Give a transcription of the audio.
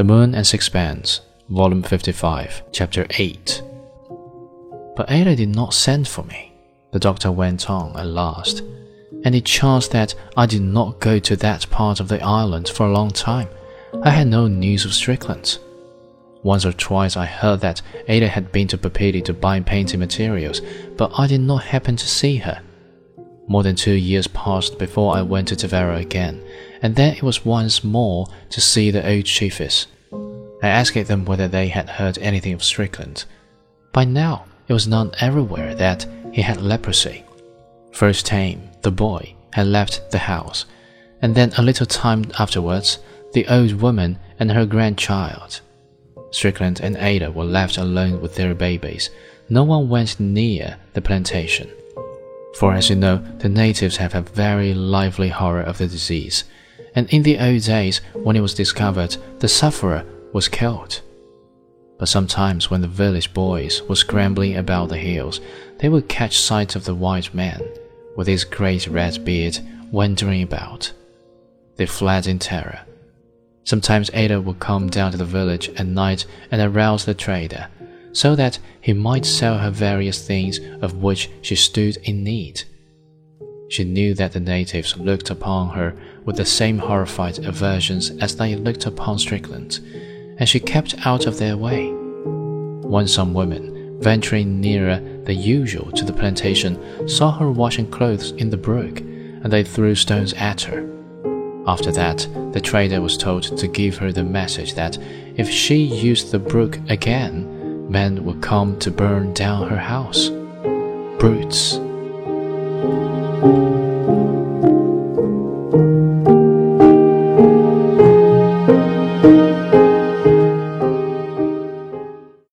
The Moon and Sixpence, Volume 55, Chapter 8. But Ata did not send for me, the doctor went on at last, and it chanced that I did not go to that part of the island for a long time. I had no news of Strickland. Once or twice I heard that Ata had been to Papeete to buy painting materials, but I did not happen to see her. More than two years passed before I went to Taravao again, and then it was once more to see the old chiefess. I asked them whether they had heard anything of Strickland. By now, it was known everywhere that he had leprosy. First Tane, the boy, had left the house, and then a little time afterwards, the old woman and her grandchild. Strickland and Ata were left alone with their babies. No one went near the plantation. For as you know, the natives have a very lively horror of the disease, and in the old days, when it was discovered, the sufferer was killed. But sometimes, when the village boys were scrambling about the hills, they would catch sight of the white man, with his great red beard, wandering about. They fled in terror. Sometimes Ata would come down to the village at night and arouse the trader, so that he might sell her various things of which she stood in need. She knew that the natives looked upon her with the same horrified aversions as they looked upon Strickland, and she kept out of their way. Once some women, venturing nearer than usual to the plantation, saw her washing clothes in the brook, and they threw stones at her. After that, the trader was told to give her the message that if she used the brook again, men would come to burn down her house. Brutes.